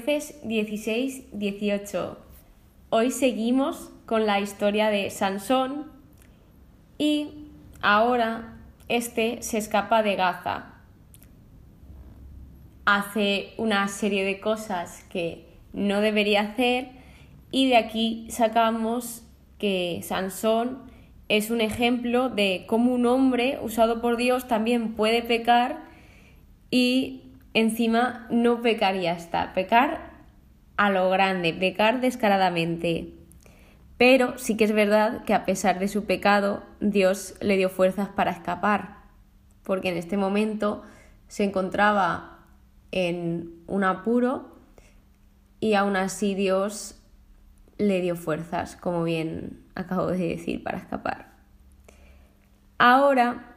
jueces 16-18. Hoy seguimos con la historia de Sansón y ahora este se escapa de Gaza. Hace una serie de cosas que no debería hacer y de aquí sacamos que Sansón es un ejemplo de cómo un hombre usado por Dios también puede pecar y encima no pecaría hasta pecar a lo grande, pecar descaradamente. Pero sí que es verdad que a pesar de su pecado, Dios le dio fuerzas para escapar, porque en este momento se encontraba en un apuro y aún así Dios le dio fuerzas, como bien acabo de decir, para escapar. Ahora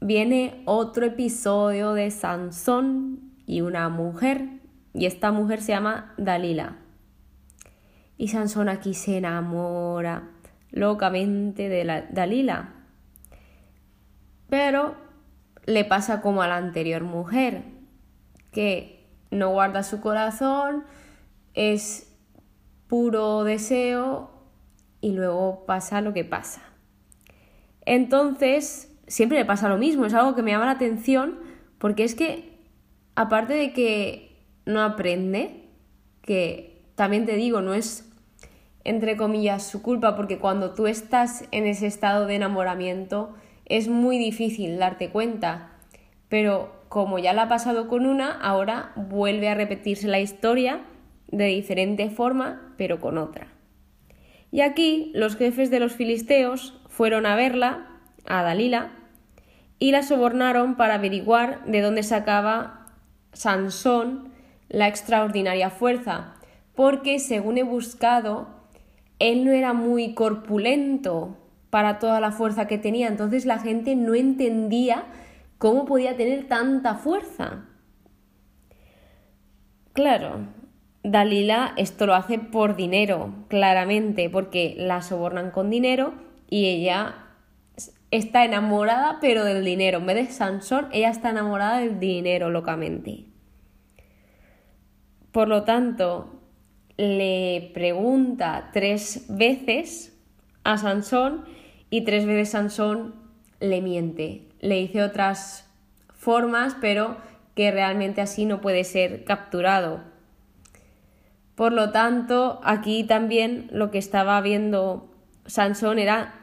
viene otro episodio de Sansón y una mujer, y esta mujer se llama Dalila. Y Sansón aquí se enamora locamente de la Dalila. Pero le pasa como a la anterior mujer, que no guarda su corazón, es puro deseo y luego pasa lo que pasa. Entonces, siempre le pasa lo mismo, es algo que me llama la atención porque es que aparte de que no aprende, que también te digo, no es entre comillas su culpa, porque cuando tú estás en ese estado de enamoramiento es muy difícil darte cuenta, pero como ya la ha pasado con una, ahora vuelve a repetirse la historia de diferente forma, pero con otra. Y aquí los jefes de los filisteos fueron a verla, a Dalila, y la sobornaron para averiguar de dónde sacaba Sansón la extraordinaria fuerza, porque según he buscado, él no era muy corpulento para toda la fuerza que tenía, entonces la gente no entendía cómo podía tener tanta fuerza. Claro, Dalila esto lo hace por dinero, claramente, porque la sobornan con dinero y ella está enamorada pero del dinero. En vez de Sansón, ella está enamorada del dinero locamente. Por lo tanto, le pregunta tres veces a Sansón y tres veces Sansón le miente. Le dice otras formas, pero que realmente así no puede ser capturado. Por lo tanto, aquí también lo que estaba viendo Sansón era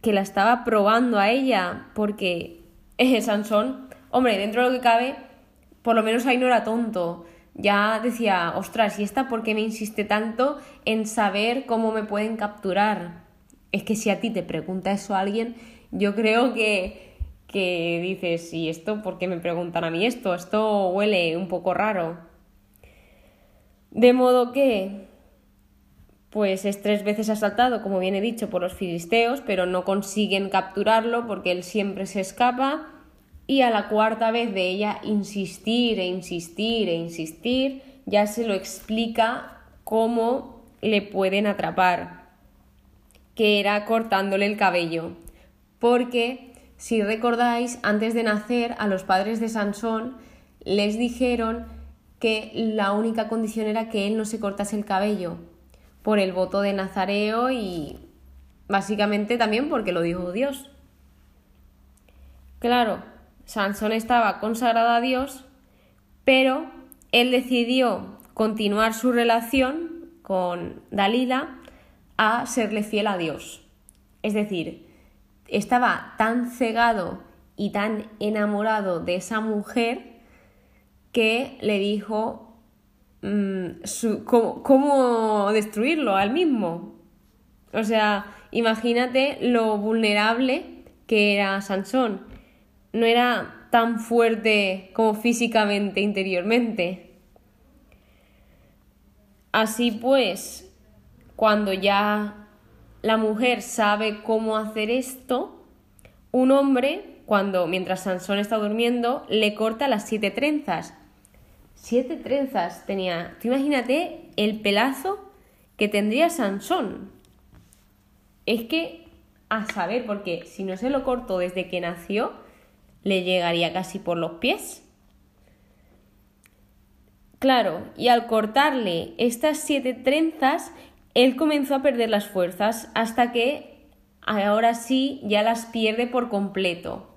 que la estaba probando a ella, porque Sansón, hombre, dentro de lo que cabe, por lo menos ahí no era tonto. Ya decía, ostras, ¿y esta por qué me insiste tanto en saber cómo me pueden capturar? Es que si a ti te pregunta eso alguien, yo creo que, que dices, ¿y esto por qué me preguntan a mí esto? Esto huele un poco raro. De modo que pues es tres veces asaltado, como bien he dicho, por los filisteos, pero no consiguen capturarlo porque él siempre se escapa. Y a la cuarta vez de ella insistir e insistir e insistir, ya se lo explica cómo le pueden atrapar, que era cortándole el cabello. Porque, si recordáis, antes de nacer, a los padres de Sansón les dijeron que la única condición era que él no se cortase el cabello por el voto de Nazareo y básicamente también porque lo dijo Dios. Claro, Sansón estaba consagrado a Dios, pero él decidió continuar su relación con Dalila a serle fiel a Dios. Es decir, estaba tan cegado y tan enamorado de esa mujer que le dijo Mm, cómo, destruirlo al mismo. O sea, imagínate lo vulnerable que era Sansón. No era tan fuerte como físicamente, interiormente. Así pues, cuando ya la mujer sabe cómo hacer esto, un hombre, cuando mientras Sansón está durmiendo, le corta las siete trenzas Siete trenzas tenía. Tú imagínate el pelazo que tendría Sansón. Es que, a saber, porque si no se lo cortó desde que nació, le llegaría casi por los pies. Claro, y al cortarle estas siete trenzas, él comenzó a perder las fuerzas hasta que ahora sí ya las pierde por completo.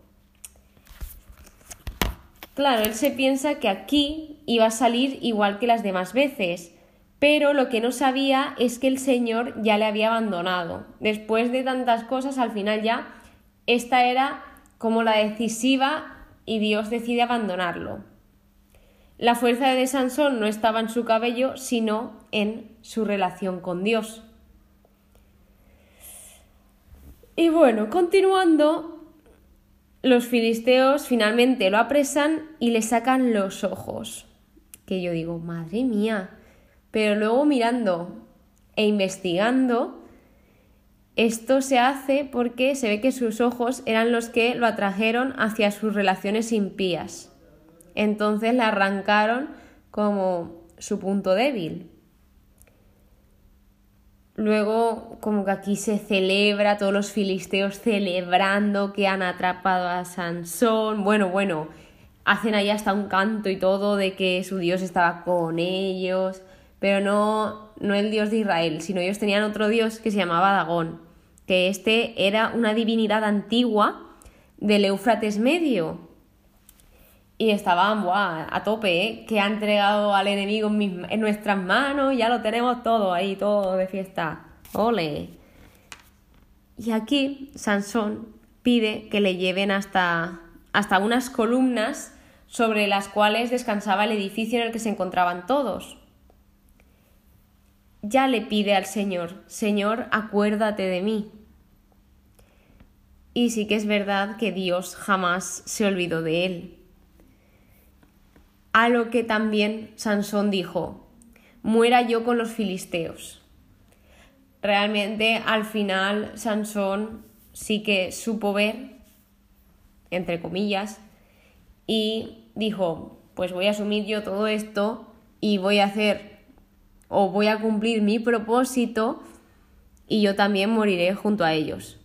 Claro, él se piensa que aquí iba a salir igual que las demás veces, pero lo que no sabía es que el Señor ya le había abandonado. Después de tantas cosas, al final ya esta era como la decisiva y Dios decide abandonarlo. La fuerza de Sansón no estaba en su cabello, sino en su relación con Dios. Y bueno, continuando, los filisteos finalmente lo apresan y le sacan los ojos. Que yo digo, madre mía. Pero luego mirando e investigando, esto se hace porque se ve que sus ojos eran los que lo atrajeron hacia sus relaciones impías. Entonces le arrancaron como su punto débil. Luego, como que aquí se celebra, todos los filisteos celebrando que han atrapado a Sansón. Bueno, bueno, hacen ahí hasta un canto y todo de que su Dios estaba con ellos, pero no, no el Dios de Israel, sino ellos tenían otro Dios que se llamaba Dagón, que este era una divinidad antigua del Éufrates Medio, y estaban a tope, ¿eh? que ha entregado al enemigo en, nuestras manos, ya lo tenemos todo ahí, todo de fiesta. ¡Ole! Y aquí Sansón pide que le lleven hasta, hasta unas columnas sobre las cuales descansaba el edificio en el que se encontraban todos. Ya le pide al Señor, Señor, acuérdate de mí. Y sí que es verdad que Dios jamás se olvidó de él a lo que también Sansón dijo, muera yo con los filisteos. Realmente al final Sansón sí que supo ver, entre comillas, y dijo, pues voy a asumir yo todo esto y voy a hacer o voy a cumplir mi propósito y yo también moriré junto a ellos.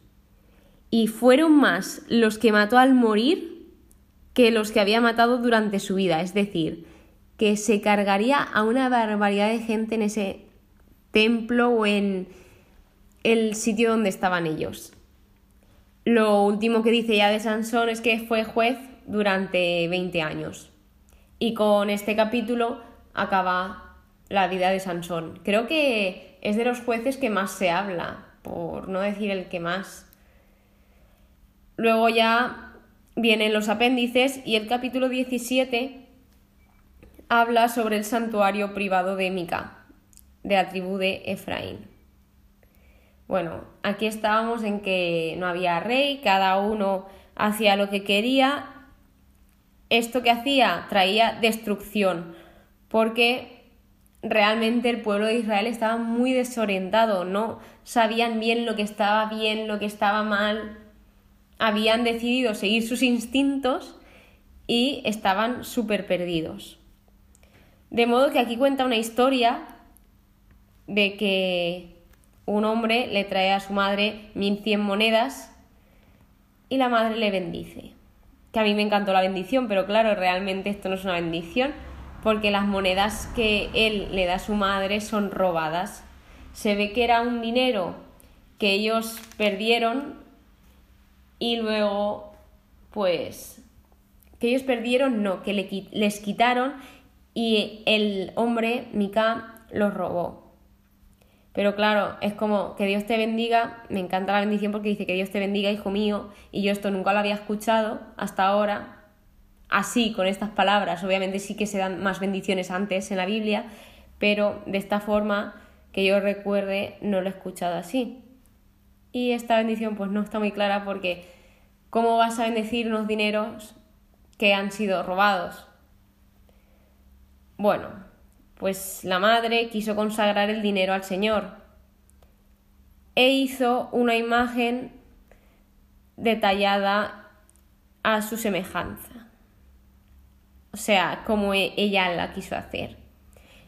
Y fueron más los que mató al morir que los que había matado durante su vida, es decir, que se cargaría a una barbaridad de gente en ese templo o en el sitio donde estaban ellos. Lo último que dice ya de Sansón es que fue juez durante 20 años. Y con este capítulo acaba la vida de Sansón. Creo que es de los jueces que más se habla, por no decir el que más. Luego ya vienen los apéndices y el capítulo 17 habla sobre el santuario privado de Mica, de la tribu de Efraín. Bueno, aquí estábamos en que no había rey, cada uno hacía lo que quería. Esto que hacía traía destrucción, porque realmente el pueblo de Israel estaba muy desorientado, no sabían bien lo que estaba bien, lo que estaba mal, habían decidido seguir sus instintos y estaban súper perdidos. De modo que aquí cuenta una historia de que un hombre le trae a su madre 1100 monedas y la madre le bendice. Que a mí me encantó la bendición, pero claro, realmente esto no es una bendición porque las monedas que él le da a su madre son robadas. Se ve que era un dinero que ellos perdieron y luego, pues, que ellos perdieron, no, que les quitaron y el hombre, Mika, los robó. Pero claro, es como que Dios te bendiga, me encanta la bendición porque dice que Dios te bendiga, hijo mío, y yo esto nunca lo había escuchado hasta ahora, así, con estas palabras, obviamente sí que se dan más bendiciones antes en la Biblia, pero de esta forma que yo recuerde no lo he escuchado así. Y esta bendición pues no está muy clara porque ¿cómo vas a bendecir unos dineros que han sido robados? Bueno, pues la madre quiso consagrar el dinero al Señor e hizo una imagen detallada a su semejanza. O sea, como e-, ella la quiso hacer.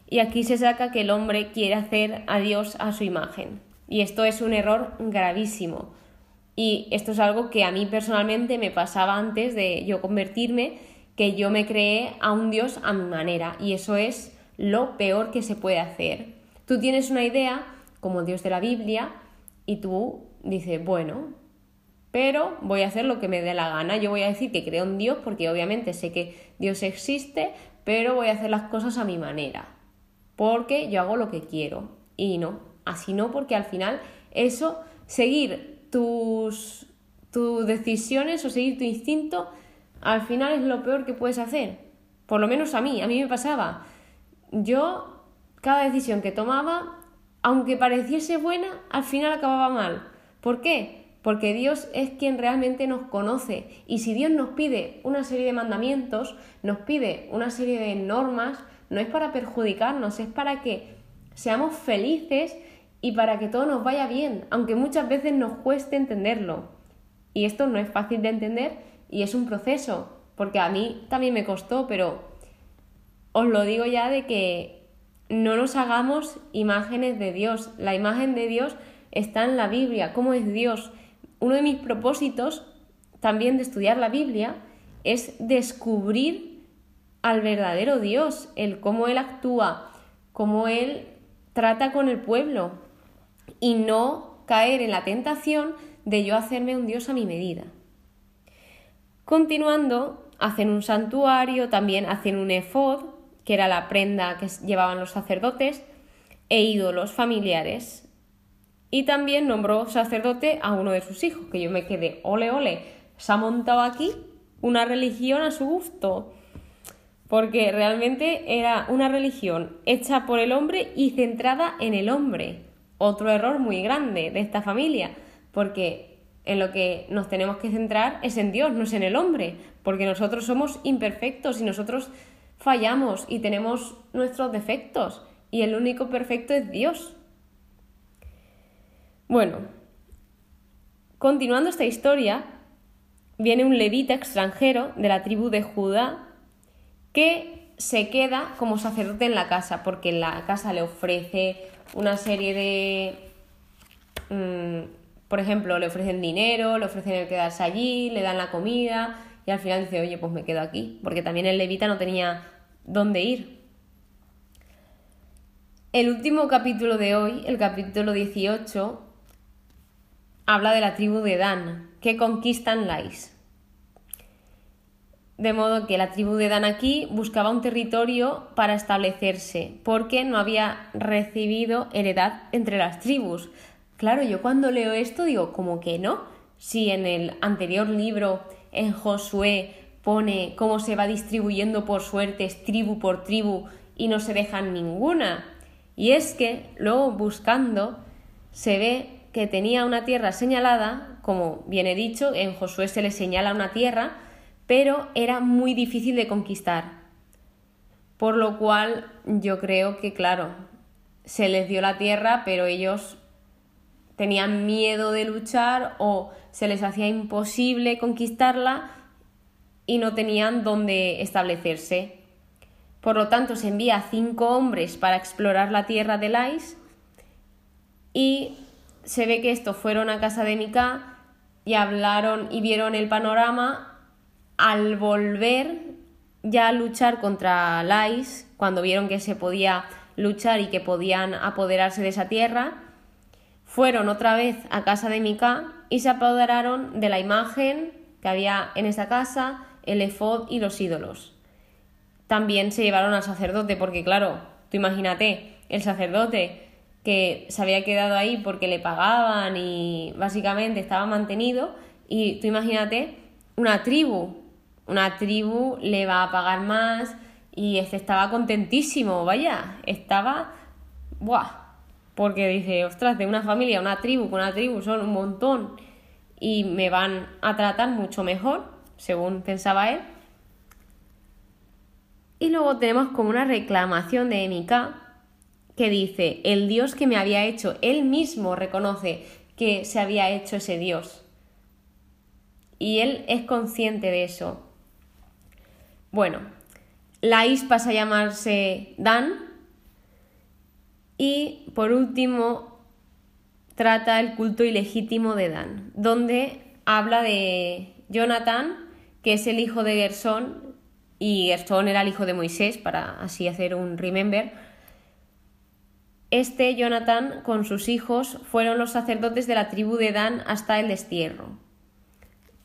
Y aquí se saca que el hombre quiere hacer a Dios a su imagen. Y esto es un error gravísimo. Y esto es algo que a mí personalmente me pasaba antes de yo convertirme, que yo me creé a un Dios a mi manera. Y eso es lo peor que se puede hacer. Tú tienes una idea como Dios de la Biblia y tú dices, bueno, pero voy a hacer lo que me dé la gana. Yo voy a decir que creo en Dios porque obviamente sé que Dios existe, pero voy a hacer las cosas a mi manera, porque yo hago lo que quiero. Y no, así no, porque al final eso, seguir tus, tus decisiones o seguir tu instinto, al final es lo peor que puedes hacer. Por lo menos a mí, a mí me pasaba. Yo, cada decisión que tomaba, aunque pareciese buena, al final acababa mal. ¿Por qué? Porque Dios es quien realmente nos conoce. Y si Dios nos pide una serie de mandamientos, nos pide una serie de normas, no es para perjudicarnos, es para que seamos felices y para que todo nos vaya bien, aunque muchas veces nos cueste entenderlo. Y esto no es fácil de entender y es un proceso, porque a mí también me costó, pero os lo digo ya de que no nos hagamos imágenes de Dios. La imagen de Dios está en la Biblia, cómo es Dios. Uno de mis propósitos también de estudiar la Biblia es descubrir al verdadero Dios, el cómo Él actúa, cómo Él trata con el pueblo, y no caer en la tentación de yo hacerme un Dios a mi medida. Continuando, hacen un santuario, también hacen un efod, que era la prenda que llevaban los sacerdotes, e ídolos familiares. Y también nombró sacerdote a uno de sus hijos, que yo me quedé, ole, ole, se ha montado aquí una religión a su gusto. Porque realmente era una religión hecha por el hombre y centrada en el hombre otro error muy grande de esta familia, porque en lo que nos tenemos que centrar es en Dios, no es en el hombre, porque nosotros somos imperfectos y nosotros fallamos y tenemos nuestros defectos y el único perfecto es Dios. Bueno, continuando esta historia, viene un levita extranjero de la tribu de Judá que se queda como sacerdote en la casa, porque la casa le ofrece una serie de... Mm, por ejemplo, le ofrecen dinero, le ofrecen el quedarse allí, le dan la comida y al final dice, oye, pues me quedo aquí, porque también el levita no tenía dónde ir. El último capítulo de hoy, el capítulo 18, habla de la tribu de Dan, que conquistan Lais. De modo que la tribu de Dan aquí buscaba un territorio para establecerse, porque no había recibido heredad entre las tribus. Claro, yo cuando leo esto digo, como que no? Si en el anterior libro, en Josué, pone cómo se va distribuyendo por suertes, tribu por tribu, y no se dejan ninguna. Y es que luego buscando se ve que tenía una tierra señalada, como viene dicho, en Josué se le señala una tierra, pero era muy difícil de conquistar. Por lo cual yo creo que, claro, se les dio la tierra, pero ellos tenían miedo de luchar o se les hacía imposible conquistarla y no tenían dónde establecerse. Por lo tanto, se envía cinco hombres para explorar la tierra de Lais y se ve que estos fueron a casa de Mica y hablaron y vieron el panorama al volver ya a luchar contra Lais, cuando vieron que se podía luchar y que podían apoderarse de esa tierra, fueron otra vez a casa de Mica y se apoderaron de la imagen que había en esa casa, el efod y los ídolos. También se llevaron al sacerdote, porque claro, tú imagínate, el sacerdote que se había quedado ahí porque le pagaban y básicamente estaba mantenido, y tú imagínate una tribu una tribu le va a pagar más y este estaba contentísimo, vaya, estaba, ¡buah! Porque dice, ostras, de una familia, una tribu, con una tribu son un montón y me van a tratar mucho mejor, según pensaba él. Y luego tenemos como una reclamación de Emika que dice, el Dios que me había hecho, él mismo reconoce que se había hecho ese Dios. Y él es consciente de eso. Bueno, Lais pasa a llamarse Dan y por último trata el culto ilegítimo de Dan, donde habla de Jonathan, que es el hijo de Gersón, y Gerson era el hijo de Moisés, para así hacer un remember. Este Jonathan con sus hijos fueron los sacerdotes de la tribu de Dan hasta el destierro.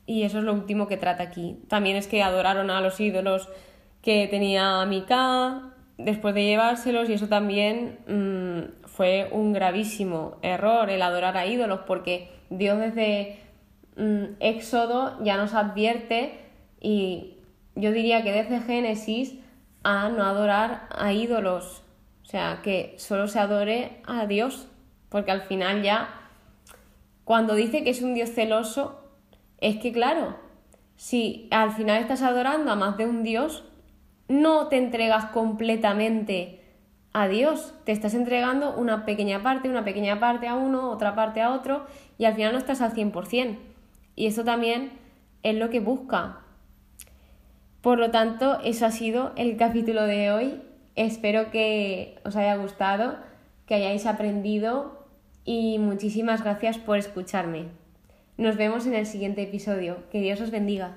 Y eso es lo último que trata aquí. También es que adoraron a los ídolos que tenía Mica después de llevárselos y eso también mm, fue un gravísimo error el adorar a ídolos porque Dios desde mm, Éxodo ya nos advierte y yo diría que desde Génesis a no adorar a ídolos, o sea, que solo se adore a Dios, porque al final ya, cuando dice que es un Dios celoso, es que claro, si al final estás adorando a más de un Dios, no te entregas completamente a Dios, te estás entregando una pequeña parte, una pequeña parte a uno, otra parte a otro, y al final no estás al 100%. Y eso también es lo que busca por lo tanto, eso ha sido el capítulo de hoy. Espero que os haya gustado, que hayáis aprendido y muchísimas gracias por escucharme. Nos vemos en el siguiente episodio. Que Dios os bendiga.